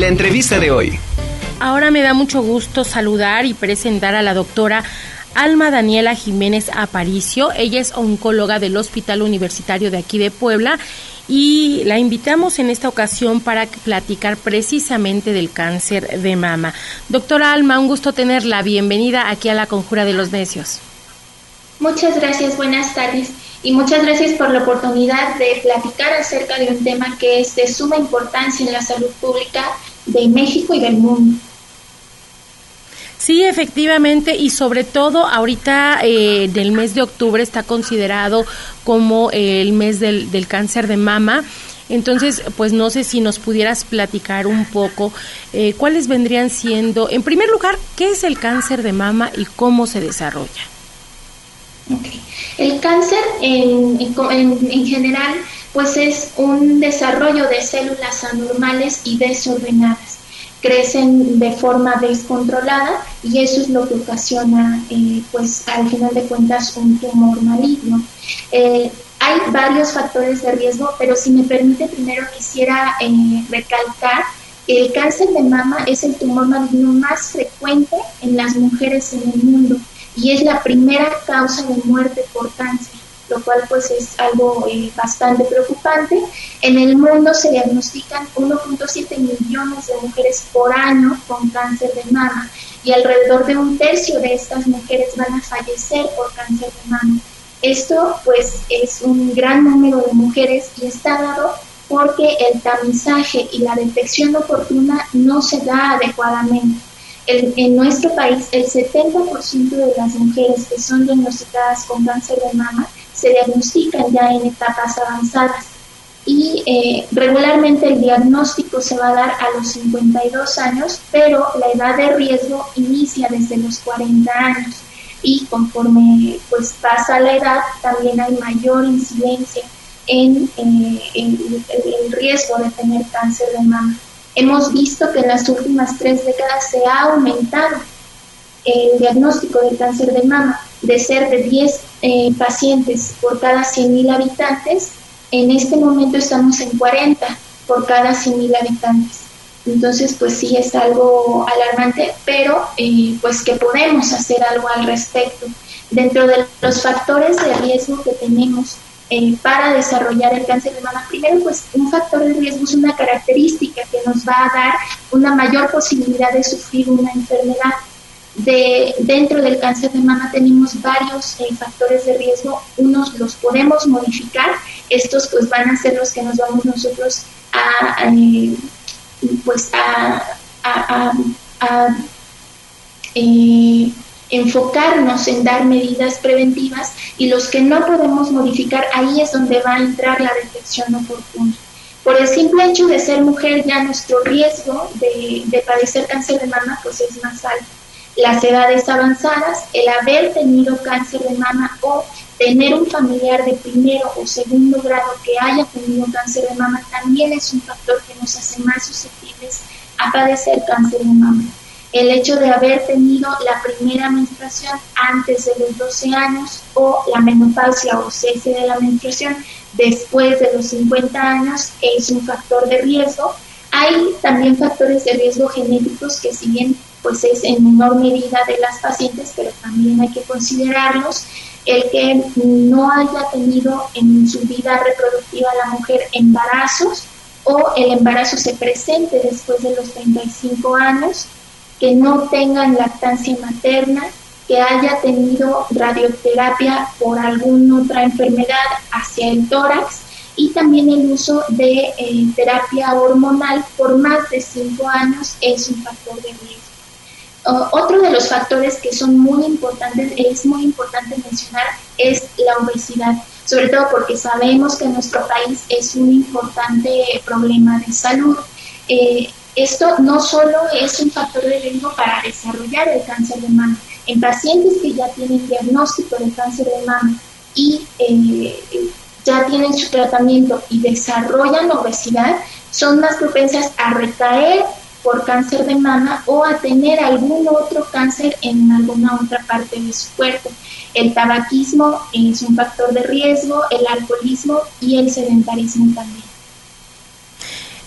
La entrevista de hoy. Ahora me da mucho gusto saludar y presentar a la doctora Alma Daniela Jiménez Aparicio. Ella es oncóloga del Hospital Universitario de aquí de Puebla y la invitamos en esta ocasión para platicar precisamente del cáncer de mama. Doctora Alma, un gusto tenerla. Bienvenida aquí a la Conjura de los Necios. Muchas gracias, buenas tardes y muchas gracias por la oportunidad de platicar acerca de un tema que es de suma importancia en la salud pública de México y del mundo. Sí, efectivamente, y sobre todo ahorita eh, del mes de octubre está considerado como el mes del, del cáncer de mama. Entonces, pues no sé si nos pudieras platicar un poco eh, cuáles vendrían siendo, en primer lugar, qué es el cáncer de mama y cómo se desarrolla. El cáncer en, en, en, general pues es un desarrollo de células anormales y desordenadas crecen de forma descontrolada y eso es lo que ocasiona, eh, pues al final de cuentas, un tumor maligno. Eh, hay varios factores de riesgo, pero si me permite, primero quisiera eh, recalcar que el cáncer de mama es el tumor maligno más frecuente en las mujeres en el mundo y es la primera causa de muerte por cáncer lo cual pues es algo eh, bastante preocupante. En el mundo se diagnostican 1.7 millones de mujeres por año con cáncer de mama y alrededor de un tercio de estas mujeres van a fallecer por cáncer de mama. Esto pues es un gran número de mujeres y está dado porque el tamizaje y la detección oportuna no se da adecuadamente. en nuestro país, el 70% de las mujeres que son diagnosticadas con cáncer de mama se diagnostican ya en etapas avanzadas. Y eh, regularmente el diagnóstico se va a dar a los 52 años, pero la edad de riesgo inicia desde los 40 años. Y conforme pues pasa la edad también hay mayor incidencia en, eh, el riesgo de tener cáncer de mama. Hemos visto que en las últimas tres décadas se ha aumentado el diagnóstico de cáncer de mama de ser de 10 eh, pacientes por cada 100.000 habitantes, en este momento estamos en 40 por cada 100.000 habitantes. Entonces, pues sí es algo alarmante, pero eh, pues que podemos hacer algo al respecto. Dentro de los factores de riesgo que tenemos eh, para desarrollar el cáncer de mama, primero pues un factor de riesgo es una característica que nos va a dar una mayor posibilidad de sufrir una enfermedad de, dentro del cáncer de mama tenemos varios eh, factores de riesgo, unos los podemos modificar, estos pues van a ser los que nos vamos nosotros a, eh, pues a, eh, enfocarnos en dar medidas preventivas y los que no podemos modificar, ahí es donde va a entrar la detección oportuna. Por el simple hecho de ser mujer, ya nuestro riesgo de, de padecer cáncer de mama pues es más alto las edades avanzadas, el haber tenido cáncer de mama o tener un familiar de primero o segundo grado que haya tenido cáncer de mama también es un factor que nos hace más susceptibles a padecer cáncer de mama. El hecho de haber tenido la primera menstruación antes de los 12 años o la menopausia o cese de la menstruación después de los 50 años es un factor de riesgo. Hay también factores de riesgo genéticos que si bien pues es en menor medida de las pacientes, pero también hay que considerarlos. El que no haya tenido en su vida reproductiva la mujer embarazos o el embarazo se presente después de los 35 años, que no tengan lactancia materna, que haya tenido radioterapia por alguna otra enfermedad hacia el tórax y también el uso de eh, terapia hormonal por más de 5 años es un factor de riesgo otro de los factores que son muy importantes, es muy importante mencionar, es la obesidad, sobre todo porque sabemos que nuestro país es un importante problema de salud. Eh, esto no solo es un factor de riesgo para desarrollar el cáncer de mama. En pacientes que ya tienen diagnóstico de cáncer de mama y eh, ya tienen su tratamiento y desarrollan obesidad, son más propensas a recaer por cáncer de mama o a tener algún otro cáncer en alguna otra parte de su cuerpo. El tabaquismo es un factor de riesgo, el alcoholismo y el sedentarismo también.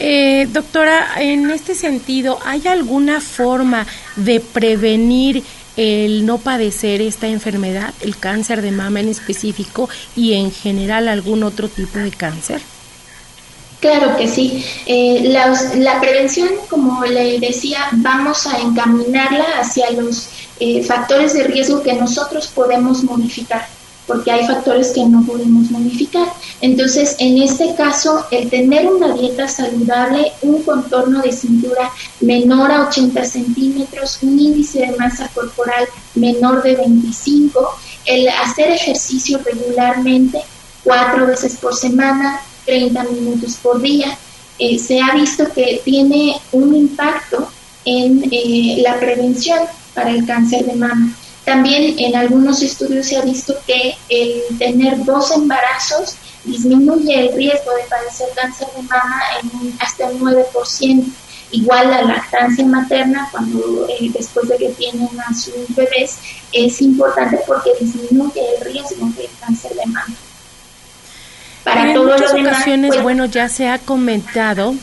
Eh, doctora, en este sentido, ¿hay alguna forma de prevenir el no padecer esta enfermedad, el cáncer de mama en específico y en general algún otro tipo de cáncer? Claro que sí. Eh, la, prevención, como le decía, vamos a encaminarla hacia los eh, factores de riesgo que nosotros podemos modificar, porque hay factores que no podemos modificar. Entonces, en este caso, el tener una dieta saludable, un contorno de cintura menor a 80 centímetros, un índice de masa corporal menor de 25, el hacer ejercicio regularmente, cuatro veces por semana, 30 minutos por día, eh, se ha visto que tiene un impacto en eh, la prevención para el cáncer de mama. También en algunos estudios se ha visto que el tener dos embarazos disminuye el riesgo de padecer cáncer de mama en hasta el 9%. Igual la lactancia materna, cuando eh, después de que tienen a sus bebés, es importante porque disminuye el riesgo de cáncer de mama en muchas ocasiones, pues, bueno, ya se ha comentado,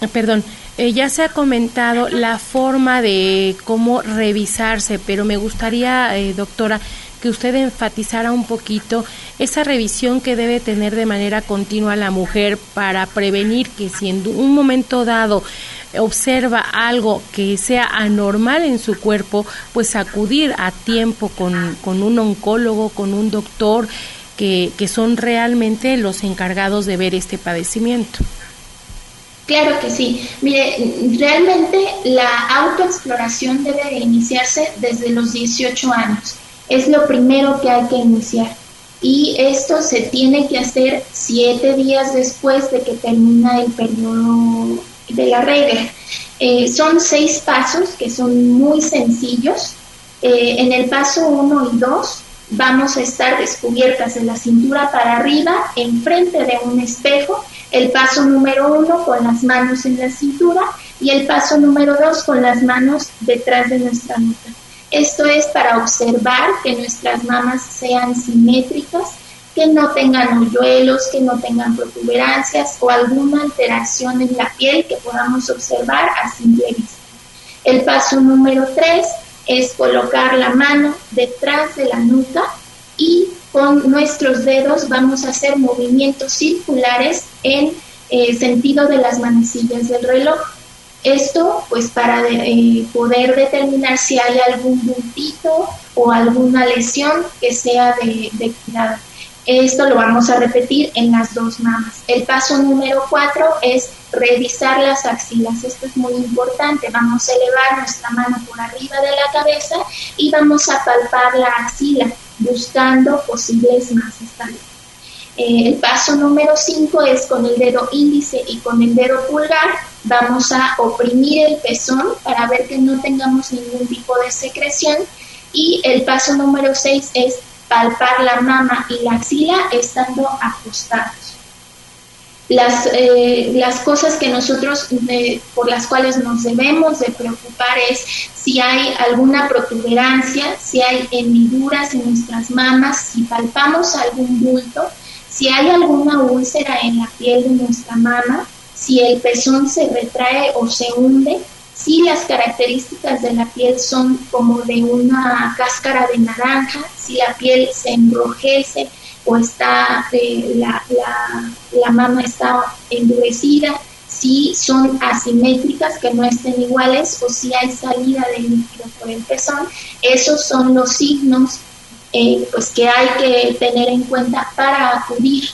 eh, perdón, eh, ya se ha comentado la forma de cómo revisarse, pero me gustaría, eh, doctora, que usted enfatizara un poquito esa revisión que debe tener de manera continua la mujer para prevenir que si en un momento dado observa algo que sea anormal en su cuerpo, pues acudir a tiempo con, con un oncólogo, con un doctor, que, son realmente los encargados de ver este padecimiento. Claro que sí. Mire, realmente la autoexploración debe iniciarse desde los 18 años. Es lo primero que hay que iniciar. Y esto se tiene que hacer siete días después de que termina el periodo de la regla. Eh, son seis pasos que son muy sencillos. Eh, en el paso 1 y 2 vamos a estar descubiertas de la cintura para arriba, enfrente de un espejo, el paso número uno con las manos en la cintura y el paso número dos con las manos detrás de nuestra nuca. Esto es para observar que nuestras mamas sean simétricas, que no tengan hoyuelos, que no tengan protuberancias o alguna alteración en la piel que podamos observar a simple vista. El paso número tres es colocar la mano detrás de la nuca y con nuestros dedos vamos a hacer movimientos circulares en eh, sentido de las manecillas del reloj. Esto pues para eh, poder determinar si hay algún puntito o alguna lesión que sea de, de cuidado. Esto lo vamos a repetir en las dos mamas. El paso número cuatro es revisar las axilas. Esto es muy importante. Vamos a elevar nuestra mano por arriba de la cabeza y vamos a palpar la axila buscando posibles masas también. Eh, el paso número 5 es con el dedo índice y con el dedo pulgar vamos a oprimir el pezón para ver que no tengamos ningún tipo de secreción y el paso número 6 es palpar la mama y la axila estando acostados. Las, eh, las cosas que nosotros, eh, por las cuales nos debemos de preocupar es si hay alguna protuberancia, si hay hendiduras en nuestras mamas, si palpamos algún bulto, si hay alguna úlcera en la piel de nuestra mama, si el pezón se retrae o se hunde, si las características de la piel son como de una cáscara de naranja, si la piel se enrojece o está eh, la, la, está endurecida, si son asimétricas, que no estén iguales, o si hay salida de líquido por el pezón. Esos son los signos eh, pues que hay que tener en cuenta para acudir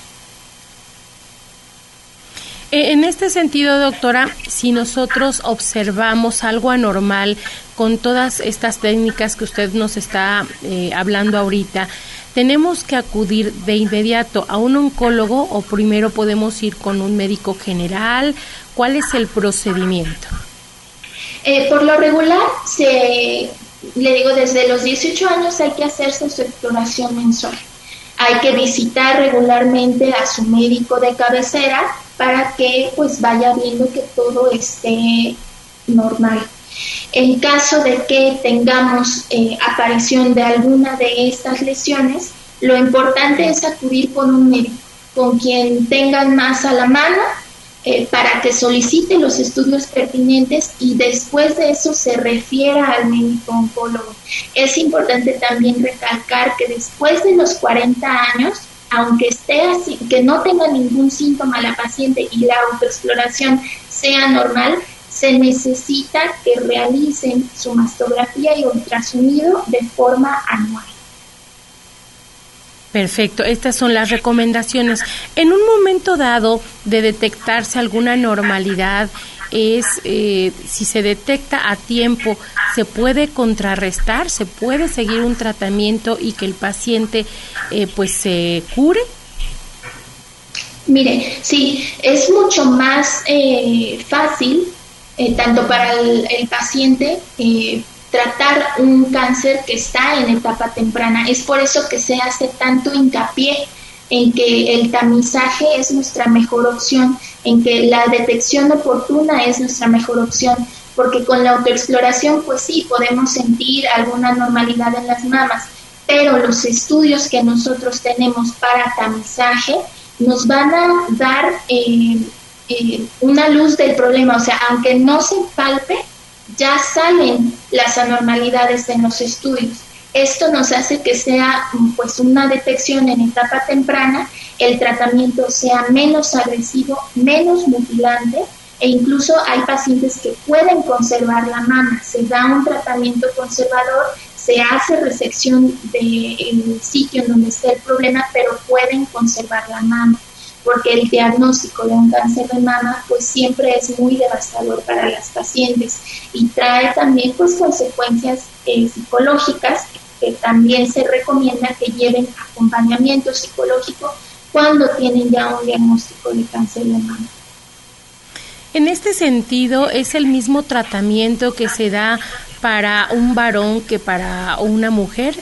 en este sentido, doctora, si nosotros observamos algo anormal con todas estas técnicas que usted nos está eh, hablando ahorita, ¿tenemos que acudir de inmediato a un oncólogo o primero podemos ir con un médico general? ¿Cuál es el procedimiento? Eh, por lo regular, se, le digo, desde los 18 años hay que hacerse su exploración mensual. Hay que visitar regularmente a su médico de cabecera para que pues vaya viendo que todo esté normal. En caso de que tengamos eh, aparición de alguna de estas lesiones, lo importante es acudir con un médico, con quien tengan más a la mano, eh, para que solicite los estudios pertinentes y después de eso se refiera al médico oncólogo. Es importante también recalcar que después de los 40 años, aunque esté así, que no tenga ningún síntoma la paciente y la autoexploración sea normal, se necesita que realicen su mastografía y ultrasonido de forma anual. Perfecto, estas son las recomendaciones. En un momento dado de detectarse alguna normalidad, es eh, si se detecta a tiempo, se puede contrarrestar, se puede seguir un tratamiento y que el paciente eh, pues se cure. Mire, sí, es mucho más eh, fácil, tanto para el, el paciente, tratar un cáncer que está en etapa temprana. Es por eso que se hace tanto hincapié en que el tamizaje es nuestra mejor opción, en que la detección oportuna es nuestra mejor opción, porque con la autoexploración pues sí podemos sentir alguna normalidad en las mamas, pero los estudios que nosotros tenemos para tamizaje nos van a dar eh, eh, una luz del problema, o sea, aunque no se palpe, ya salen las anormalidades en los estudios. Esto nos hace que sea pues una detección en etapa temprana, el tratamiento sea menos agresivo, menos mutilante e incluso hay pacientes que pueden conservar la mama. Se da un tratamiento conservador, se hace resección del sitio en donde está el problema, pero pueden conservar la mama porque el diagnóstico de un cáncer de mama pues siempre es muy devastador para las pacientes y trae también pues consecuencias eh, psicológicas que también se recomienda que lleven acompañamiento psicológico cuando tienen ya un diagnóstico de cáncer de mama. En este sentido, ¿es el mismo tratamiento que se da para un varón que para una mujer?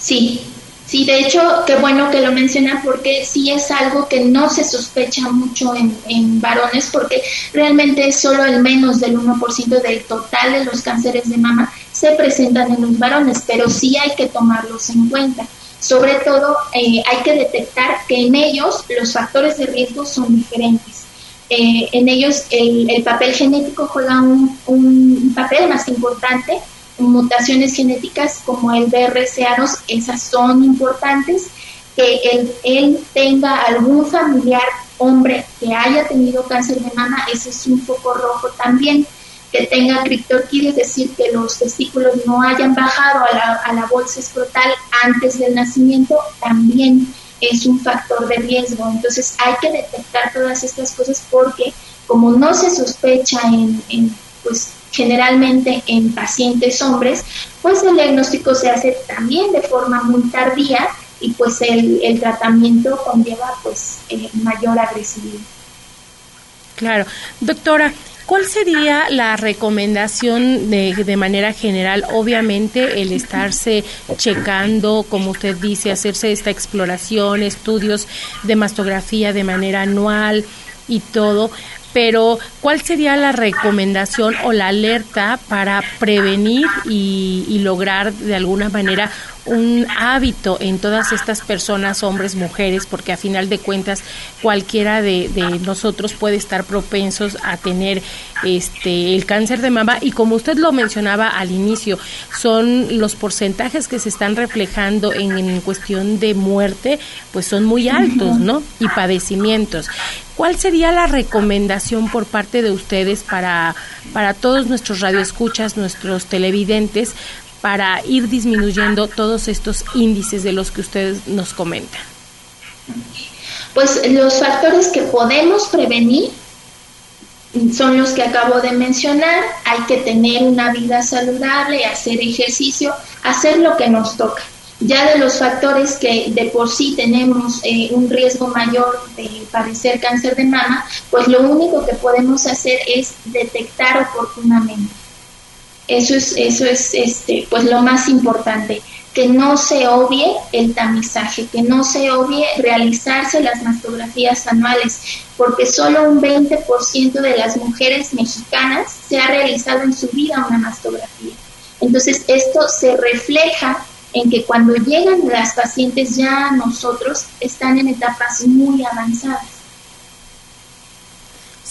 Sí, Sí, de hecho, qué bueno que lo menciona porque sí es algo que no se sospecha mucho en, en varones porque realmente solo el menos del 1% del total de los cánceres de mama se presentan en los varones, pero sí hay que tomarlos en cuenta. Sobre todo, eh, hay que detectar que en ellos los factores de riesgo son diferentes. Eh, en ellos el, el, papel genético juega un, un papel más importante mutaciones genéticas como el BRCA2, esas son importantes, que él, tenga algún familiar hombre que haya tenido cáncer de mama, ese es un foco rojo también, que tenga criptorquidia, es decir, que los testículos no hayan bajado a la, a la bolsa escrotal antes del nacimiento, también es un factor de riesgo. Entonces hay que detectar todas estas cosas porque como no se sospecha en, en pues generalmente en pacientes hombres, pues el diagnóstico se hace también de forma muy tardía y pues el, el tratamiento conlleva pues eh, mayor agresividad. Claro. Doctora, ¿Cuál sería la recomendación de, de, manera general? Obviamente el estarse checando, como usted dice, hacerse esta exploración, estudios de mastografía de manera anual y todo, pero ¿cuál sería la recomendación o la alerta para prevenir y, y lograr de alguna manera un hábito en todas estas personas, hombres, mujeres, porque a final de cuentas cualquiera de, de, nosotros puede estar propensos a tener este el cáncer de mama y como usted lo mencionaba al inicio, son los porcentajes que se están reflejando en, en cuestión de muerte, pues son muy altos, ¿no? Y padecimientos. ¿Cuál sería la recomendación por parte de ustedes para, para todos nuestros radioescuchas, nuestros televidentes, para ir disminuyendo todos estos índices de los que ustedes nos comentan? Pues los factores que podemos prevenir son los que acabo de mencionar. Hay que tener una vida saludable, hacer ejercicio, hacer lo que nos toca ya de los factores que de por sí tenemos eh, un riesgo mayor de padecer cáncer de mama, pues lo único que podemos hacer es detectar oportunamente. Eso es, eso es este, pues lo más importante, que no se obvie el tamizaje, que no se obvie realizarse las mastografías anuales, porque solo un 20% de las mujeres mexicanas se ha realizado en su vida una mastografía. Entonces, esto se refleja en que cuando llegan las pacientes ya a nosotros están en etapas muy avanzadas.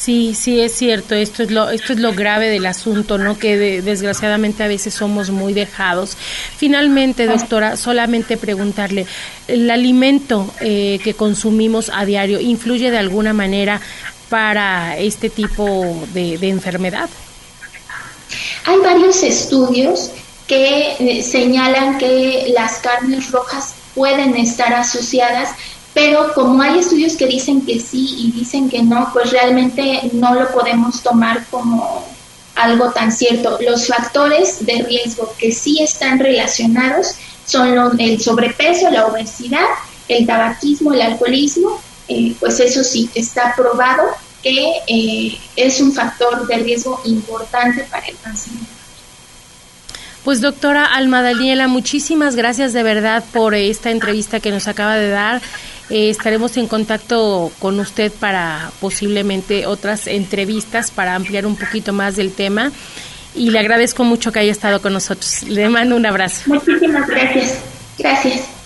Sí, sí es cierto. Esto es lo, esto es lo grave del asunto, ¿no? Que desgraciadamente a veces somos muy dejados. Finalmente, doctora, solamente preguntarle, ¿el alimento eh, que consumimos a diario influye de alguna manera para este tipo de, de enfermedad? Hay varios estudios que eh, señalan que las carnes rojas pueden estar asociadas pero como hay estudios que dicen que sí y dicen que no, pues realmente no lo podemos tomar como algo tan cierto. Los factores de riesgo que sí están relacionados son el sobrepeso, la obesidad, el tabaquismo, el alcoholismo, eh, pues eso sí, está probado que eh, es un factor de riesgo importante para el cáncer. Pues doctora Alma Daniela, muchísimas gracias de verdad por esta entrevista que nos acaba de dar. Eh, estaremos en contacto con usted para posiblemente otras entrevistas para ampliar un poquito más del tema y le agradezco mucho que haya estado con nosotros. Le mando un abrazo. Muchísimas gracias. Gracias.